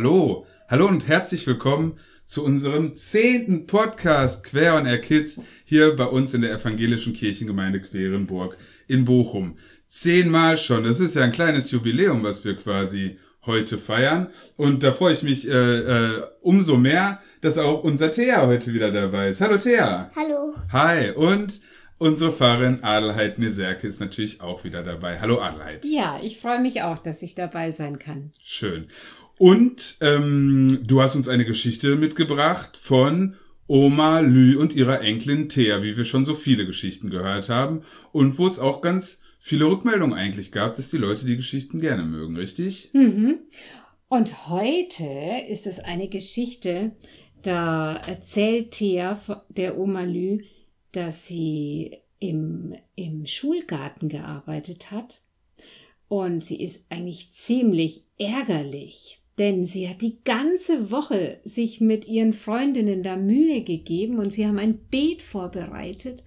Hallo, hallo und herzlich willkommen zu unserem zehnten Podcast Quer on Air Kids hier bei uns in der evangelischen Kirchengemeinde Querenburg in Bochum. Zehnmal schon, das ist ja ein kleines Jubiläum, was wir quasi heute feiern. Und da freue ich mich äh, äh, umso mehr, dass auch unser Thea heute wieder dabei ist. Hallo Thea. Hallo. Hi und unsere Fahrerin Adelheid Neserke ist natürlich auch wieder dabei. Hallo Adelheid. Ja, ich freue mich auch, dass ich dabei sein kann. Schön. Und ähm, du hast uns eine Geschichte mitgebracht von Oma Lü und ihrer Enkelin Thea, wie wir schon so viele Geschichten gehört haben. Und wo es auch ganz viele Rückmeldungen eigentlich gab, dass die Leute die Geschichten gerne mögen, richtig? Mhm. Und heute ist es eine Geschichte, da erzählt Thea der Oma Lü, dass sie im, im Schulgarten gearbeitet hat. Und sie ist eigentlich ziemlich ärgerlich, denn sie hat die ganze Woche sich mit ihren Freundinnen da Mühe gegeben und sie haben ein Beet vorbereitet.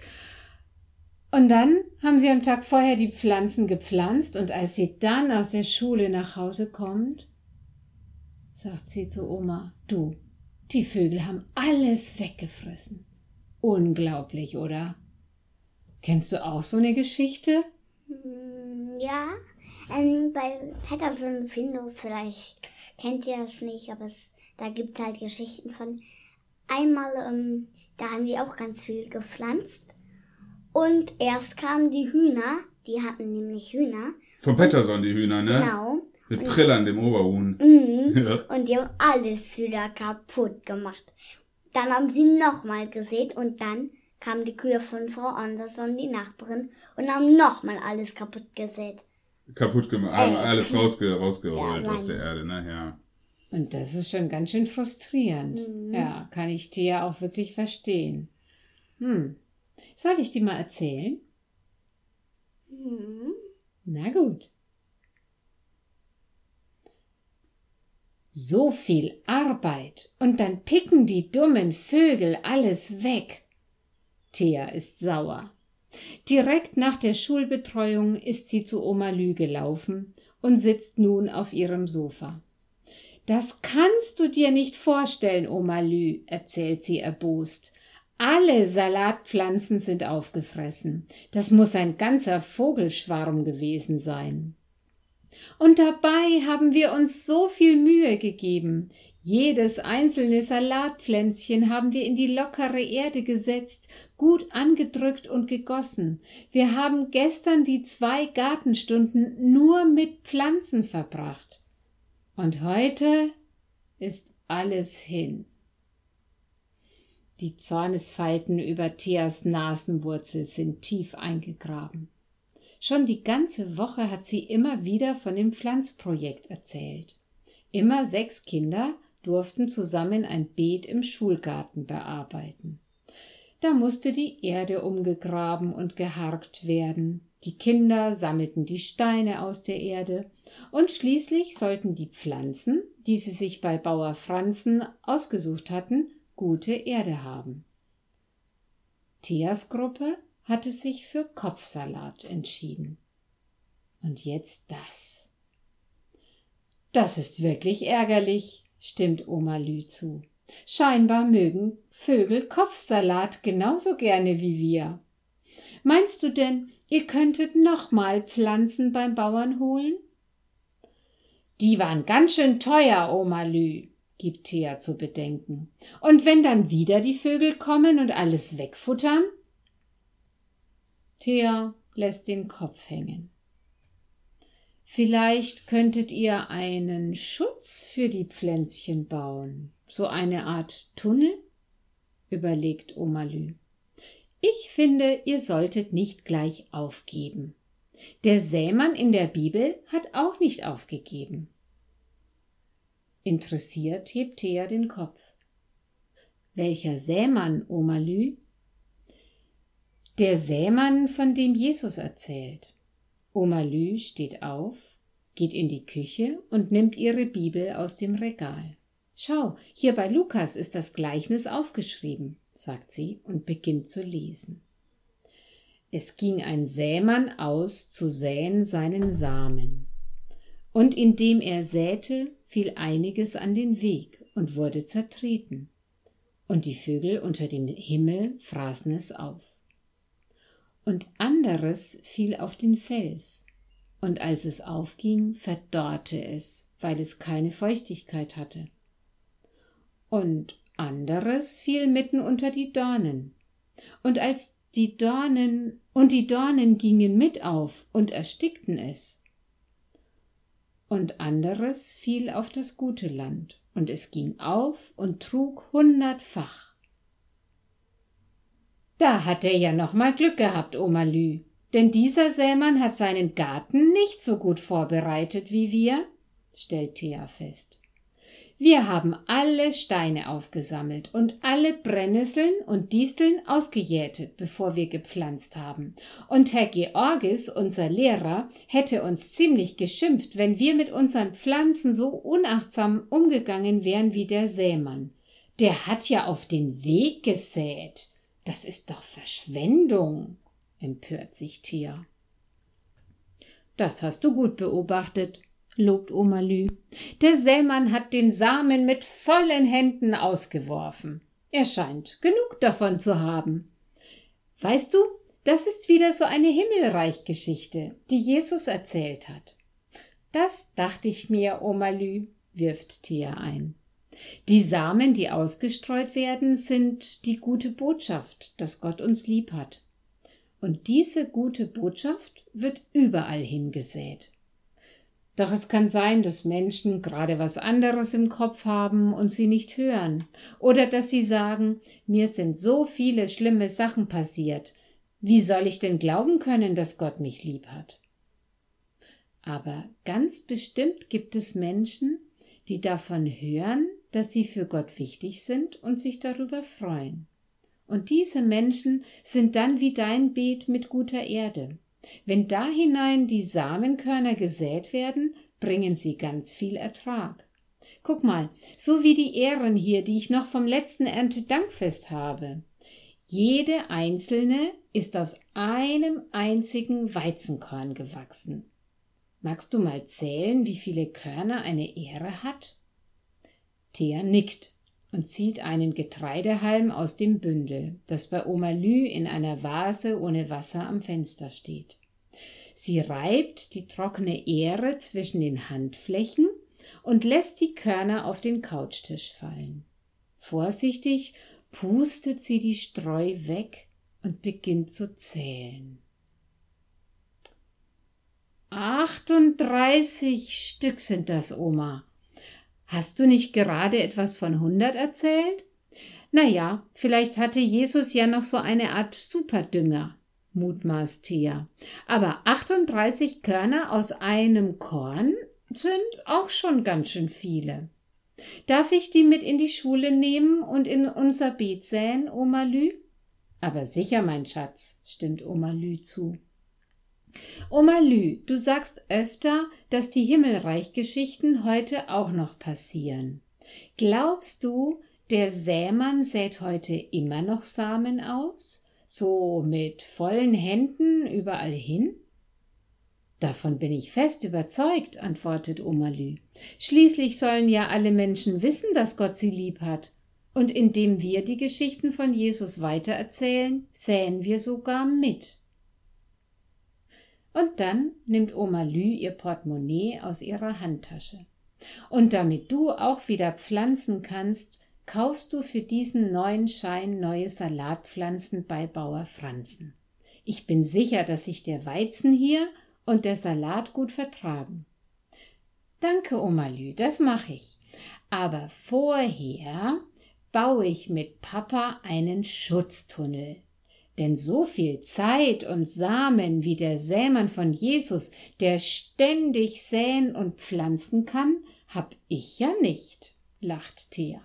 Und dann haben sie am Tag vorher die Pflanzen gepflanzt und als sie dann aus der Schule nach Hause kommt, sagt sie zu Oma, du, die Vögel haben alles weggefressen. Unglaublich, oder? Kennst du auch so eine Geschichte? Hm, ja, ähm, bei Patterson Findus vielleicht kennt ihr das nicht, aber es, da gibt es halt Geschichten von. Einmal, ähm, da haben wir auch ganz viel gepflanzt. Und erst kamen die Hühner, die hatten nämlich Hühner. Von Patterson die Hühner, ne? Genau. Mit und, Prillern, dem Oberhuhn. Mhm. Ja. Und die haben alles wieder kaputt gemacht. Dann haben sie nochmal gesät und dann kamen die Kühe von Frau Anderson, die Nachbarin, und haben nochmal alles kaputt gesät kaputt gemacht, äh, alles rausge rausgerollt ja, aus der Erde, ne? Ja. Und das ist schon ganz schön frustrierend. Mhm. Ja, kann ich dir ja auch wirklich verstehen. Hm. Soll ich dir mal erzählen? Mhm. Na gut. So viel Arbeit und dann picken die dummen Vögel alles weg. Thea ist sauer. Direkt nach der Schulbetreuung ist sie zu Oma Lü gelaufen und sitzt nun auf ihrem Sofa. Das kannst du dir nicht vorstellen, Oma Lü, erzählt sie erbost. Alle Salatpflanzen sind aufgefressen. Das muss ein ganzer Vogelschwarm gewesen sein. Und dabei haben wir uns so viel Mühe gegeben. Jedes einzelne Salatpflänzchen haben wir in die lockere Erde gesetzt, gut angedrückt und gegossen. Wir haben gestern die zwei Gartenstunden nur mit Pflanzen verbracht. Und heute ist alles hin. Die Zornesfalten über Theas Nasenwurzel sind tief eingegraben. Schon die ganze Woche hat sie immer wieder von dem Pflanzprojekt erzählt. Immer sechs Kinder durften zusammen ein Beet im Schulgarten bearbeiten. Da musste die Erde umgegraben und geharkt werden, die Kinder sammelten die Steine aus der Erde, und schließlich sollten die Pflanzen, die sie sich bei Bauer Franzen ausgesucht hatten, gute Erde haben. Theas Gruppe hatte sich für Kopfsalat entschieden. Und jetzt das. Das ist wirklich ärgerlich, stimmt Oma Lü zu. Scheinbar mögen Vögel Kopfsalat genauso gerne wie wir. Meinst du denn, ihr könntet noch mal Pflanzen beim Bauern holen? Die waren ganz schön teuer, Oma Lü, gibt Thea zu bedenken. Und wenn dann wieder die Vögel kommen und alles wegfuttern? Thea lässt den Kopf hängen. Vielleicht könntet ihr einen Schutz für die Pflänzchen bauen, so eine Art Tunnel? überlegt Oma Lü. Ich finde, ihr solltet nicht gleich aufgeben. Der Sämann in der Bibel hat auch nicht aufgegeben. Interessiert hebt Thea den Kopf. Welcher Sämann, Oma Lü? Der Sämann, von dem Jesus erzählt. Oma Lü steht auf, geht in die Küche und nimmt ihre Bibel aus dem Regal. Schau, hier bei Lukas ist das Gleichnis aufgeschrieben, sagt sie und beginnt zu lesen. Es ging ein Sämann aus zu säen seinen Samen. Und indem er säte, fiel einiges an den Weg und wurde zertreten. Und die Vögel unter dem Himmel fraßen es auf. Und anderes fiel auf den Fels, und als es aufging, verdorrte es, weil es keine Feuchtigkeit hatte. Und anderes fiel mitten unter die Dornen. Und als die Dornen und die Dornen gingen mit auf und erstickten es. Und anderes fiel auf das gute Land, und es ging auf und trug hundertfach. Da hat er ja noch mal Glück gehabt, Oma Lü, denn dieser Sämann hat seinen Garten nicht so gut vorbereitet wie wir, stellt Thea fest. Wir haben alle Steine aufgesammelt und alle Brennnesseln und Disteln ausgejätet, bevor wir gepflanzt haben. Und Herr Georgis, unser Lehrer, hätte uns ziemlich geschimpft, wenn wir mit unseren Pflanzen so unachtsam umgegangen wären wie der Sämann. Der hat ja auf den Weg gesät. Das ist doch Verschwendung, empört sich Thea. Das hast du gut beobachtet, lobt Oma Lü. Der Sämann hat den Samen mit vollen Händen ausgeworfen. Er scheint genug davon zu haben. Weißt du, das ist wieder so eine Himmelreichgeschichte, die Jesus erzählt hat. Das dachte ich mir, Oma Lü, wirft Thea ein. Die Samen, die ausgestreut werden, sind die gute Botschaft, dass Gott uns lieb hat. Und diese gute Botschaft wird überall hingesät. Doch es kann sein, dass Menschen gerade was anderes im Kopf haben und sie nicht hören, oder dass sie sagen, mir sind so viele schlimme Sachen passiert, wie soll ich denn glauben können, dass Gott mich lieb hat? Aber ganz bestimmt gibt es Menschen, die davon hören, dass sie für Gott wichtig sind und sich darüber freuen. Und diese Menschen sind dann wie dein Beet mit guter Erde. Wenn da hinein die Samenkörner gesät werden, bringen sie ganz viel Ertrag. Guck mal, so wie die Ähren hier, die ich noch vom letzten Erntedankfest habe. Jede einzelne ist aus einem einzigen Weizenkorn gewachsen. Magst du mal zählen, wie viele Körner eine Ähre hat? Thea nickt und zieht einen Getreidehalm aus dem Bündel, das bei Oma Lü in einer Vase ohne Wasser am Fenster steht. Sie reibt die trockene Ähre zwischen den Handflächen und lässt die Körner auf den Couchtisch fallen. Vorsichtig pustet sie die Streu weg und beginnt zu zählen. 38 Stück sind das, Oma. Hast du nicht gerade etwas von hundert erzählt? Na ja, vielleicht hatte Jesus ja noch so eine Art Superdünger, mutmaßt Thea. Aber 38 Körner aus einem Korn sind auch schon ganz schön viele. Darf ich die mit in die Schule nehmen und in unser Beet säen, Oma Lü? Aber sicher, mein Schatz, stimmt Oma Lü zu. Oma Lü, du sagst öfter, dass die Himmelreichgeschichten heute auch noch passieren. Glaubst du, der Sämann sät heute immer noch Samen aus? So mit vollen Händen überall hin? Davon bin ich fest überzeugt, antwortet Oma Lü. Schließlich sollen ja alle Menschen wissen, dass Gott sie lieb hat. Und indem wir die Geschichten von Jesus weitererzählen, säen wir sogar mit. Und dann nimmt Oma Lü ihr Portemonnaie aus ihrer Handtasche. Und damit du auch wieder pflanzen kannst, kaufst du für diesen neuen Schein neue Salatpflanzen bei Bauer Franzen. Ich bin sicher, dass sich der Weizen hier und der Salat gut vertragen. Danke, Oma Lü, das mache ich. Aber vorher baue ich mit Papa einen Schutztunnel. Denn so viel Zeit und Samen wie der Sämann von Jesus, der ständig säen und pflanzen kann, hab ich ja nicht, lacht Thea.